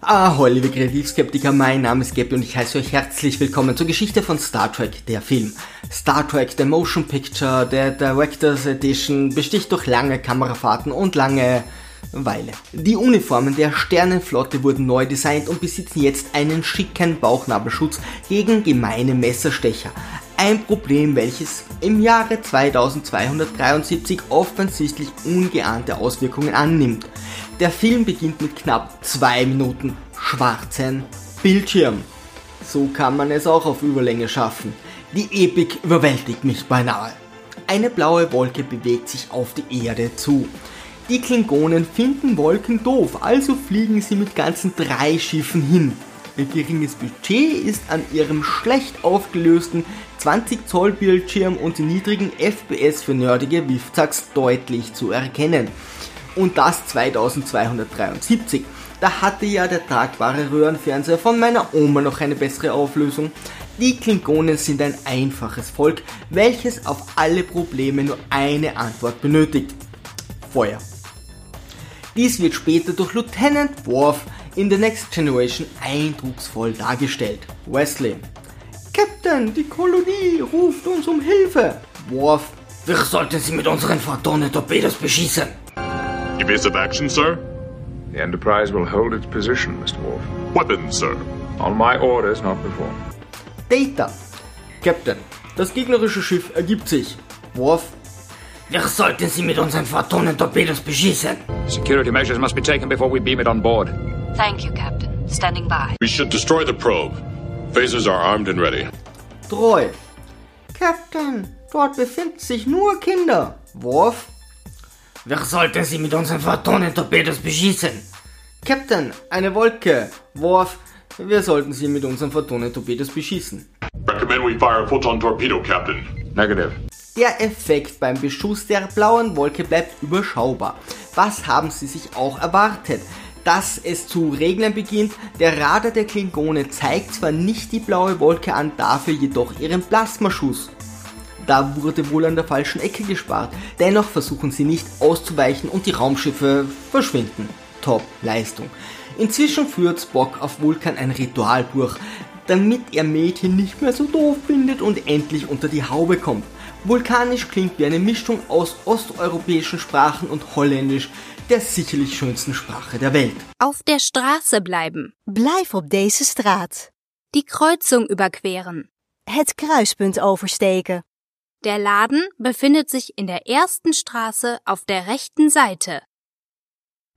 Ahoi, liebe Kreativskeptiker, mein Name ist Gabby und ich heiße euch herzlich willkommen zur Geschichte von Star Trek, der Film. Star Trek, der Motion Picture, der Director's Edition, besticht durch lange Kamerafahrten und lange Weile. Die Uniformen der Sternenflotte wurden neu designt und besitzen jetzt einen schicken Bauchnabelschutz gegen gemeine Messerstecher. Ein Problem, welches im Jahre 2273 offensichtlich ungeahnte Auswirkungen annimmt. Der Film beginnt mit knapp zwei Minuten schwarzen Bildschirm. So kann man es auch auf Überlänge schaffen. Die Epik überwältigt mich beinahe. Eine blaue Wolke bewegt sich auf die Erde zu. Die Klingonen finden Wolken doof, also fliegen sie mit ganzen drei Schiffen hin. Ihr geringes Budget ist an ihrem schlecht aufgelösten 20 Zoll Bildschirm und den niedrigen FPS für nerdige Wiffzacks deutlich zu erkennen. Und das 2273. Da hatte ja der tragbare Röhrenfernseher von meiner Oma noch eine bessere Auflösung. Die Klingonen sind ein einfaches Volk, welches auf alle Probleme nur eine Antwort benötigt. Feuer. Dies wird später durch Lieutenant Worf in The Next Generation eindrucksvoll dargestellt. Wesley. Captain, die Kolonie ruft uns um Hilfe. Worf. Wir sollten sie mit unseren Photonen-Torpedos beschießen. Evasive action, sir? The Enterprise will hold its position, Mr. Worf. Weapons, sir? On my orders, not before. Data. Captain, das gegnerische Schiff ergibt sich. Worf. Wir sollten sie mit unseren Photonen-Torpedos beschießen. Security measures must be taken before we beam it on board. Thank you, Captain. Standing by. We should destroy the probe. Phasers are armed and ready. Treu. Captain, dort befinden sich nur Kinder. Worf. Wir sollten sie mit unseren Photonen-Torpedos beschießen. Captain, eine Wolke. Worf. Wir sollten sie mit unseren Photonen-Torpedos beschießen. Recommend we fire a photon torpedo, Captain. Negative. Der Effekt beim Beschuss der blauen Wolke bleibt überschaubar. Was haben sie sich auch erwartet? Dass es zu regnen beginnt, der Radar der Klingone zeigt zwar nicht die blaue Wolke an, dafür jedoch ihren Plasmaschuss. Da wurde wohl an der falschen Ecke gespart. Dennoch versuchen sie nicht auszuweichen und die Raumschiffe verschwinden. Top Leistung. Inzwischen führt Spock auf Vulkan ein Ritual durch, damit er Mädchen nicht mehr so doof findet und endlich unter die Haube kommt. Vulkanisch klingt wie eine Mischung aus osteuropäischen Sprachen und Holländisch, der sicherlich schönsten Sprache der Welt. Auf der Straße bleiben. Blijf op deze straat. Die Kreuzung überqueren. Het kruispunt oversteken. Der Laden befindet sich in der ersten Straße auf der rechten Seite.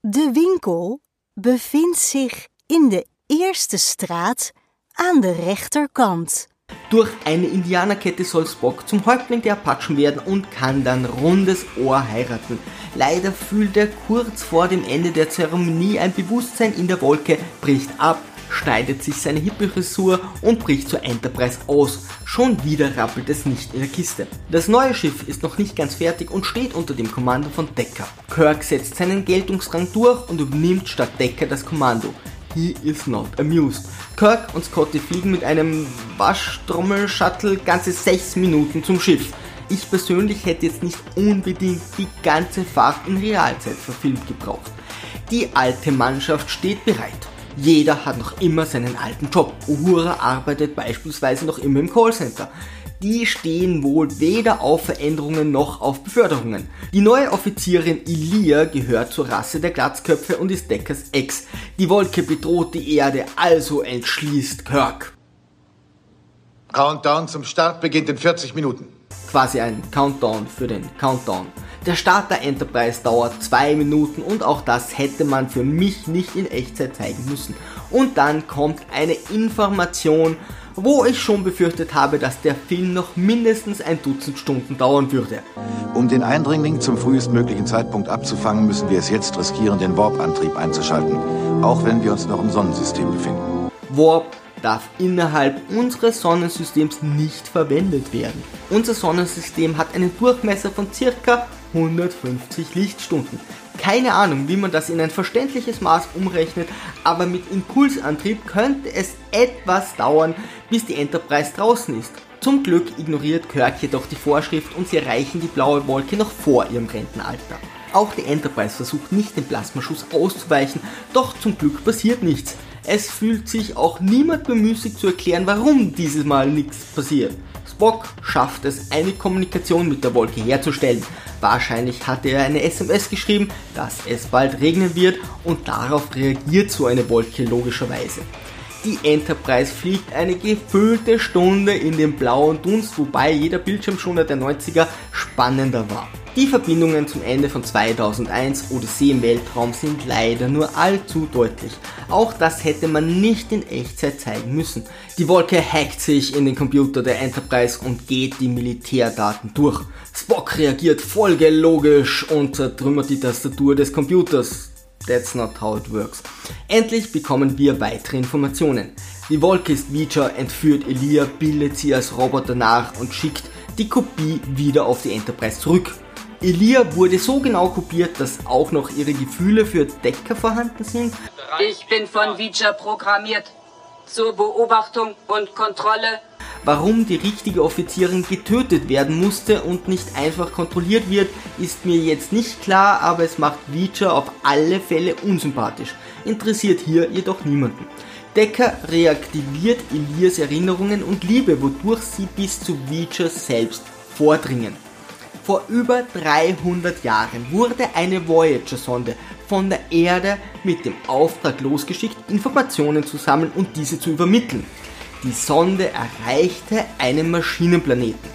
De winkel bevindt zich in de eerste straat aan de rechterkant. Durch eine Indianerkette soll Spock zum Häuptling der Apachen werden und kann dann rundes Ohr heiraten. Leider fühlt er kurz vor dem Ende der Zeremonie ein Bewusstsein in der Wolke, bricht ab, schneidet sich seine Hippie-Frisur und bricht zur Enterprise aus. Schon wieder rappelt es nicht in der Kiste. Das neue Schiff ist noch nicht ganz fertig und steht unter dem Kommando von Decker. Kirk setzt seinen Geltungsrang durch und übernimmt statt Decker das Kommando. He is not amused. Kirk und Scotty fliegen mit einem Waschtrommel-Shuttle ganze 6 Minuten zum Schiff. Ich persönlich hätte jetzt nicht unbedingt die ganze Fahrt in Realzeit verfilmt gebraucht. Die alte Mannschaft steht bereit. Jeder hat noch immer seinen alten Job. Uhura arbeitet beispielsweise noch immer im Callcenter. Die stehen wohl weder auf Veränderungen noch auf Beförderungen. Die neue Offizierin Ilia gehört zur Rasse der Glatzköpfe und ist Deckers Ex. Die Wolke bedroht die Erde, also entschließt Kirk. Countdown zum Start beginnt in 40 Minuten. Quasi ein Countdown für den Countdown. Der Start der Enterprise dauert zwei Minuten und auch das hätte man für mich nicht in Echtzeit zeigen müssen. Und dann kommt eine Information, wo ich schon befürchtet habe, dass der Film noch mindestens ein Dutzend Stunden dauern würde. Um den Eindringling zum frühestmöglichen Zeitpunkt abzufangen, müssen wir es jetzt riskieren, den Warp-Antrieb einzuschalten, auch wenn wir uns noch im Sonnensystem befinden. Warp darf innerhalb unseres Sonnensystems nicht verwendet werden. Unser Sonnensystem hat einen Durchmesser von circa 150 Lichtstunden. Keine Ahnung, wie man das in ein verständliches Maß umrechnet, aber mit Impulsantrieb könnte es etwas dauern, bis die Enterprise draußen ist. Zum Glück ignoriert Kirk jedoch die Vorschrift und sie erreichen die blaue Wolke noch vor ihrem Rentenalter. Auch die Enterprise versucht nicht den Plasmaschuss auszuweichen, doch zum Glück passiert nichts. Es fühlt sich auch niemand bemüßigt zu erklären, warum dieses Mal nichts passiert. Spock schafft es, eine Kommunikation mit der Wolke herzustellen. Wahrscheinlich hatte er eine SMS geschrieben, dass es bald regnen wird und darauf reagiert so eine Wolke logischerweise. Die Enterprise fliegt eine gefüllte Stunde in den blauen Dunst, wobei jeder Bildschirmschoner der 90er spannender war. Die Verbindungen zum Ende von 2001 Odyssee im Weltraum sind leider nur allzu deutlich. Auch das hätte man nicht in Echtzeit zeigen müssen. Die Wolke hackt sich in den Computer der Enterprise und geht die Militärdaten durch. Spock reagiert folgelogisch und zertrümmert die Tastatur des Computers. That's not how it works. Endlich bekommen wir weitere Informationen. Die Wolke ist Vicha, entführt Elia, bildet sie als Roboter nach und schickt die Kopie wieder auf die Enterprise zurück. Elia wurde so genau kopiert, dass auch noch ihre Gefühle für Decker vorhanden sind. Ich bin von Vicha programmiert. Zur Beobachtung und Kontrolle. Warum die richtige Offizierin getötet werden musste und nicht einfach kontrolliert wird, ist mir jetzt nicht klar, aber es macht Vicha auf alle Fälle unsympathisch. Interessiert hier jedoch niemanden. Decker reaktiviert Elias Erinnerungen und Liebe, wodurch sie bis zu Vicha selbst vordringen. Vor über 300 Jahren wurde eine Voyager-Sonde von der Erde mit dem Auftrag losgeschickt, Informationen zu sammeln und diese zu übermitteln. Die Sonde erreichte einen Maschinenplaneten.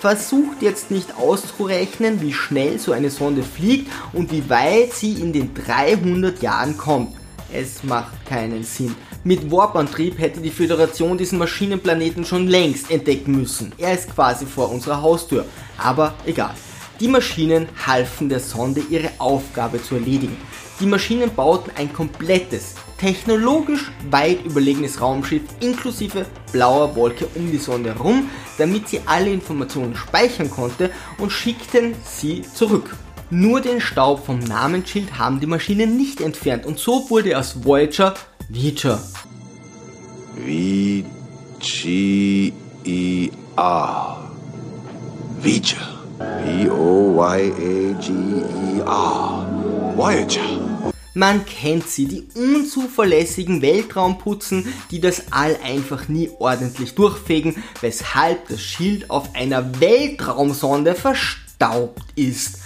Versucht jetzt nicht auszurechnen, wie schnell so eine Sonde fliegt und wie weit sie in den 300 Jahren kommt. Es macht keinen Sinn. Mit Warp-Antrieb hätte die Föderation diesen Maschinenplaneten schon längst entdecken müssen. Er ist quasi vor unserer Haustür. Aber egal. Die Maschinen halfen der Sonde ihre Aufgabe zu erledigen. Die Maschinen bauten ein komplettes, technologisch weit überlegenes Raumschiff inklusive blauer Wolke um die Sonde herum, damit sie alle Informationen speichern konnte und schickten sie zurück. Nur den Staub vom Namensschild haben die Maschinen nicht entfernt und so wurde aus Voyager Vicha. V-G-E-R. Voyager. V-O-Y-A-G-E-R. Voyager. Man kennt sie, die unzuverlässigen Weltraumputzen, die das All einfach nie ordentlich durchfegen, weshalb das Schild auf einer Weltraumsonde verstaubt ist.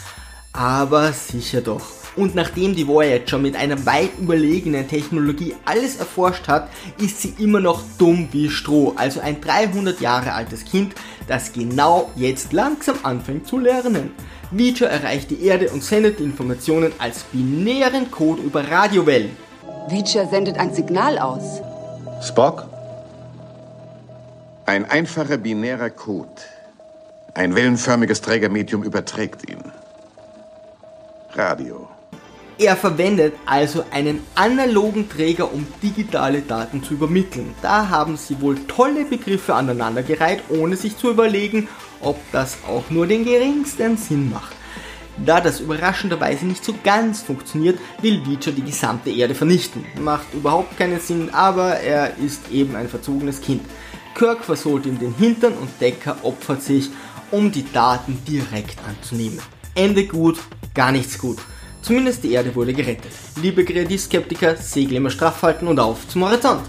Aber sicher doch. Und nachdem die Voyager mit einer weit überlegenen Technologie alles erforscht hat, ist sie immer noch dumm wie Stroh. Also ein 300 Jahre altes Kind, das genau jetzt langsam anfängt zu lernen. Vija erreicht die Erde und sendet die Informationen als binären Code über Radiowellen. Vija sendet ein Signal aus. Spock? Ein einfacher binärer Code. Ein wellenförmiges Trägermedium überträgt ihn. Radio. Er verwendet also einen analogen Träger, um digitale Daten zu übermitteln. Da haben sie wohl tolle Begriffe aneinandergereiht, ohne sich zu überlegen, ob das auch nur den geringsten Sinn macht. Da das überraschenderweise nicht so ganz funktioniert, will Witcher die gesamte Erde vernichten. Macht überhaupt keinen Sinn, aber er ist eben ein verzogenes Kind. Kirk versohlt ihm den Hintern und Decker opfert sich, um die Daten direkt anzunehmen. Ende gut, gar nichts gut. Zumindest die Erde wurde gerettet. Liebe Kreativskeptiker, Segel immer straff halten und auf zum Horizont.